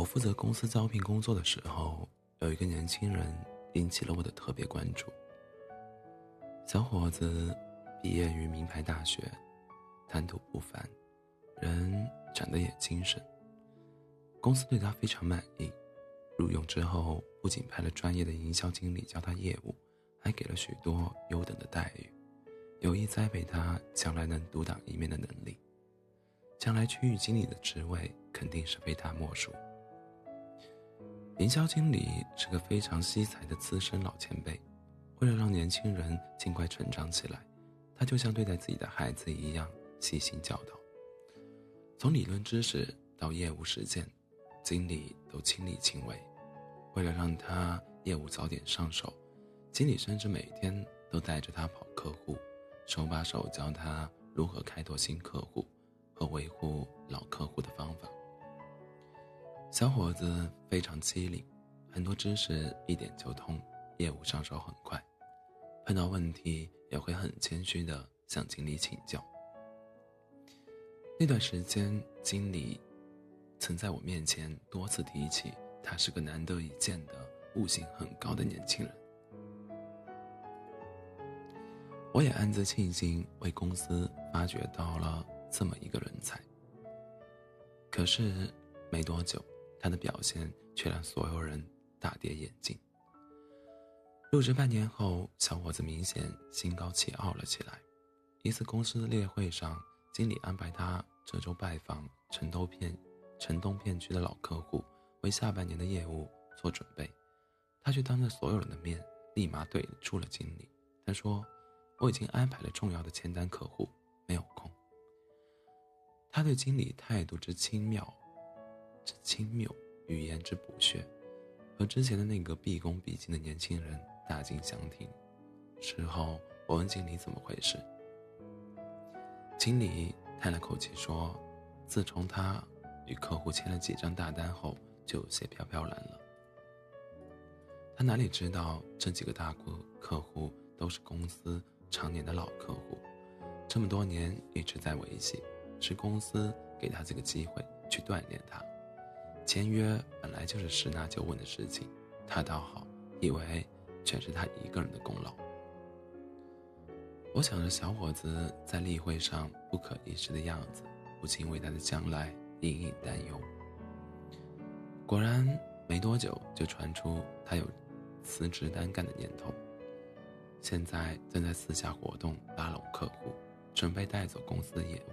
我负责公司招聘工作的时候，有一个年轻人引起了我的特别关注。小伙子毕业于名牌大学，谈吐不凡，人长得也精神。公司对他非常满意，录用之后不仅派了专业的营销经理教他业务，还给了许多优等的待遇，有意栽培他将来能独当一面的能力。将来区域经理的职位肯定是非他莫属。营销经理是个非常惜才的资深老前辈，为了让年轻人尽快成长起来，他就像对待自己的孩子一样细心教导。从理论知识到业务实践。经理都亲力亲为，为了让他业务早点上手，经理甚至每天都带着他跑客户，手把手教他如何开拓新客户和维护老客户的方法。小伙子非常机灵，很多知识一点就通，业务上手很快，碰到问题也会很谦虚的向经理请教。那段时间，经理。曾在我面前多次提起，他是个难得一见的悟性很高的年轻人。我也暗自庆幸为公司发掘到了这么一个人才。可是没多久，他的表现却让所有人大跌眼镜。入职半年后，小伙子明显心高气傲了起来。一次公司的例会上，经理安排他这周拜访城东片。城东片区的老客户为下半年的业务做准备，他却当着所有人的面立马怼住了经理。他说：“我已经安排了重要的签单客户，没有空。”他对经理态度之轻妙，之轻蔑，语言之不屑，和之前的那个毕恭毕敬的年轻人大境相庭。事后我问经理怎么回事，经理叹了口气说：“自从他……”与客户签了几张大单后，就有些飘飘然了。他哪里知道，这几个大客客户都是公司常年的老客户，这么多年一直在维系，是公司给他这个机会去锻炼他。签约本来就是十拿九稳的事情，他倒好，以为全是他一个人的功劳。我想着小伙子在例会上不可一世的样子，不禁为他的将来。隐隐担忧。果然，没多久就传出他有辞职单干的念头。现在正在私下活动拉拢客户，准备带走公司的业务。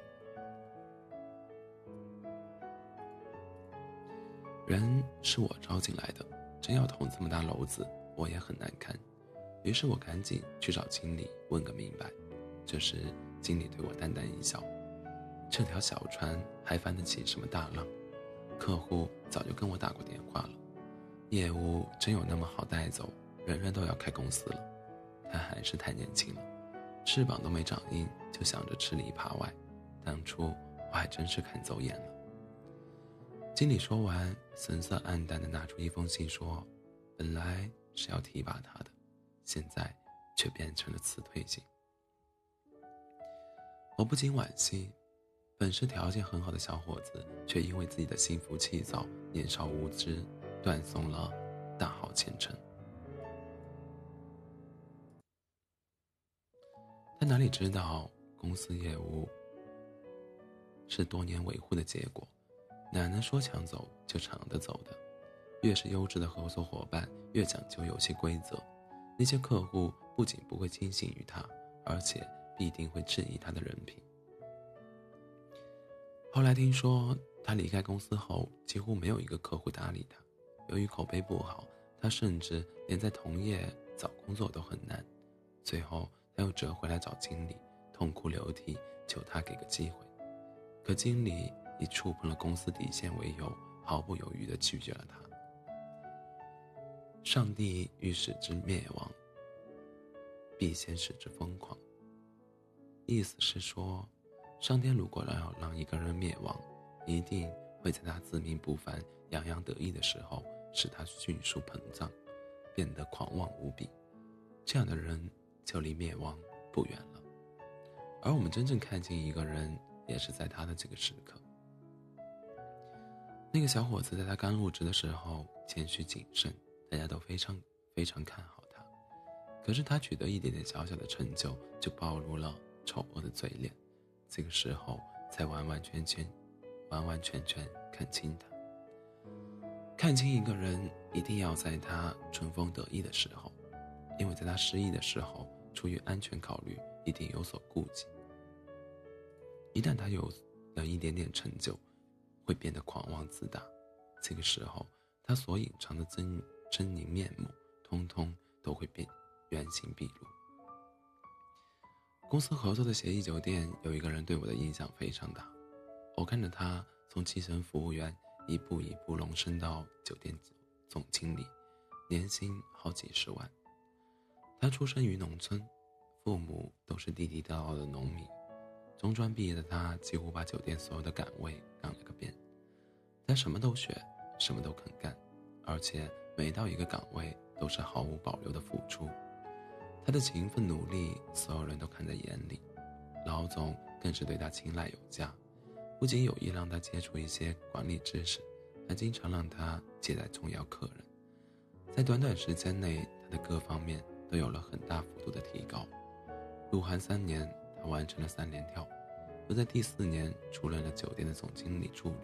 人是我招进来的，真要捅这么大篓子，我也很难堪。于是我赶紧去找经理问个明白。这时，经理对我淡淡一笑。这条小船还翻得起什么大浪？客户早就跟我打过电话了，业务真有那么好带走？人人都要开公司了，他还是太年轻了，翅膀都没长硬就想着吃里扒外，当初我还真是看走眼了。经理说完，神色黯淡地拿出一封信说：“本来是要提拔他的，现在却变成了辞退信。”我不禁惋惜。本是条件很好的小伙子，却因为自己的心浮气躁、年少无知，断送了大好前程。他哪里知道，公司业务是多年维护的结果，奶奶说抢走就抢得走的？越是优质的合作伙伴，越讲究游戏规则。那些客户不仅不会轻信于他，而且必定会质疑他的人品。后来听说他离开公司后，几乎没有一个客户搭理他。由于口碑不好，他甚至连在同业找工作都很难。最后他又折回来找经理，痛哭流涕求他给个机会。可经理以触碰了公司底线为由，毫不犹豫地拒绝了他。上帝欲使之灭亡，必先使之疯狂。意思是说。上天如果要让一个人灭亡，一定会在他自命不凡、洋洋得意的时候，使他迅速膨胀，变得狂妄无比。这样的人就离灭亡不远了。而我们真正看清一个人，也是在他的这个时刻。那个小伙子在他刚入职的时候谦虚谨慎，大家都非常非常看好他。可是他取得一点点小小的成就，就暴露了丑恶的嘴脸。这个时候才完完全全、完完全全看清他。看清一个人，一定要在他春风得意的时候，因为在他失意的时候，出于安全考虑，一定有所顾忌。一旦他有了一点点成就，会变得狂妄自大。这个时候，他所隐藏的真狰狞面目，通通都会变原形毕露。公司合作的协议酒店有一个人对我的印象非常大，我看着他从基层服务员一步一步隆升到酒店总经理，年薪好几十万。他出生于农村，父母都是地地道道的农民。中专毕业的他几乎把酒店所有的岗位干了个遍，他什么都学，什么都肯干，而且每到一个岗位都是毫无保留的付出。他的勤奋努力，所有人都看在眼里，老总更是对他青睐有加，不仅有意让他接触一些管理知识，还经常让他接待重要客人。在短短时间内，他的各方面都有了很大幅度的提高。入行三年。他完成了三连跳，又在第四年出任了酒店的总经理助理，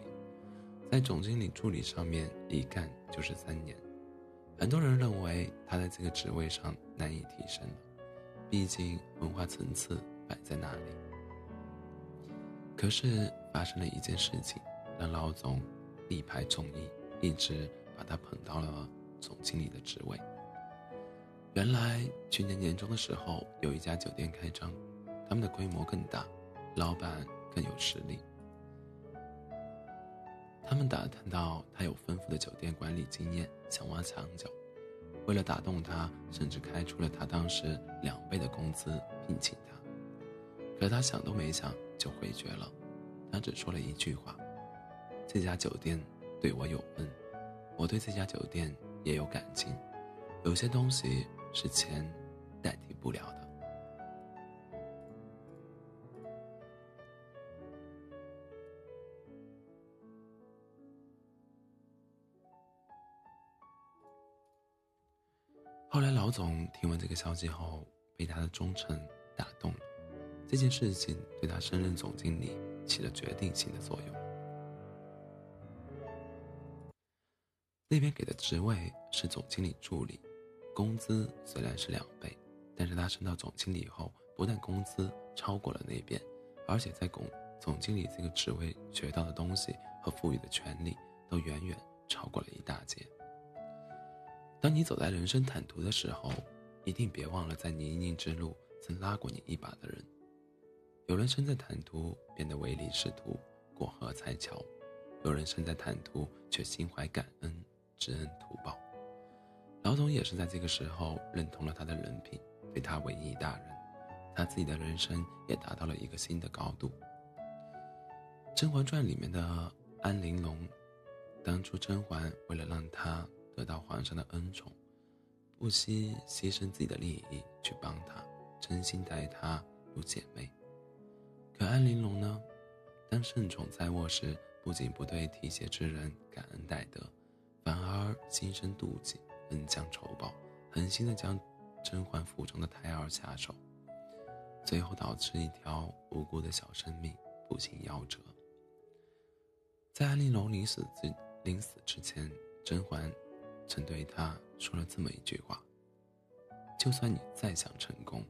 在总经理助理上面一干就是三年。很多人认为他在这个职位上难以提升了，毕竟文化层次摆在那里。可是发生了一件事情，让老总力排众议，一直把他捧到了总经理的职位。原来去年年中的时候，有一家酒店开张。他们的规模更大，老板更有实力。他们打探到他有丰富的酒店管理经验，想挖墙脚。为了打动他，甚至开出了他当时两倍的工资聘请他。可他想都没想就回绝了。他只说了一句话：“这家酒店对我有恩，我对这家酒店也有感情。有些东西是钱代替不了的。”老总听闻这个消息后，被他的忠诚打动了。这件事情对他升任总经理起了决定性的作用。那边给的职位是总经理助理，工资虽然是两倍，但是他升到总经理以后，不但工资超过了那边，而且在总总经理这个职位学到的东西和赋予的权利，都远远超过了一大截。当你走在人生坦途的时候，一定别忘了在泥泞之路曾拉过你一把的人。有人身在坦途变得唯利是图，过河拆桥；有人身在坦途却心怀感恩，知恩图报。老总也是在这个时候认同了他的人品，对他委以大任，他自己的人生也达到了一个新的高度。《甄嬛传》里面的安陵容，当初甄嬛为了让他。得到皇上的恩宠，不惜牺牲自己的利益去帮他，真心待他如姐妹。可安陵容呢？当圣宠在握时，不仅不对提携之人感恩戴德，反而心生妒忌，恩将仇报，狠心的将甄嬛腹中的胎儿下手，最后导致一条无辜的小生命不幸夭折。在安陵容临死之临死之前，甄嬛。曾对他说了这么一句话：“就算你再想成功，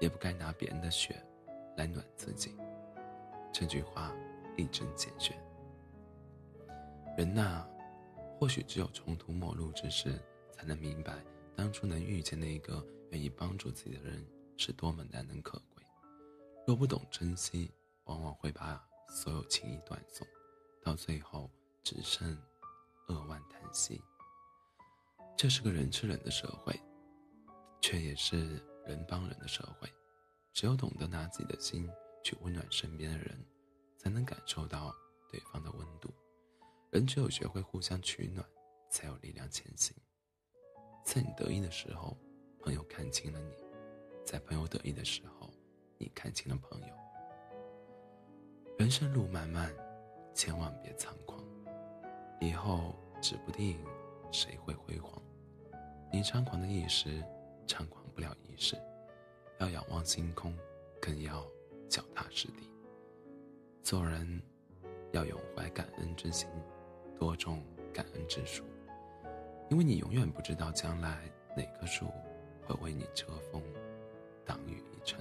也不该拿别人的血来暖自己。”这句话一针见血。人呐，或许只有穷途末路之时，才能明白当初能遇见那个愿意帮助自己的人是多么难能可贵。若不懂珍惜，往往会把所有情谊断送，到最后只剩扼腕叹息。这是个人吃人的社会，却也是人帮人的社会。只有懂得拿自己的心去温暖身边的人，才能感受到对方的温度。人只有学会互相取暖，才有力量前行。在你得意的时候，朋友看清了你；在朋友得意的时候，你看清了朋友。人生路漫漫，千万别仓以后指不定谁会辉煌。你猖狂的一时，猖狂不了一世。要仰望星空，更要脚踏实地。做人要永怀感恩之心，多种感恩之树，因为你永远不知道将来哪棵树会为你遮风挡雨一程。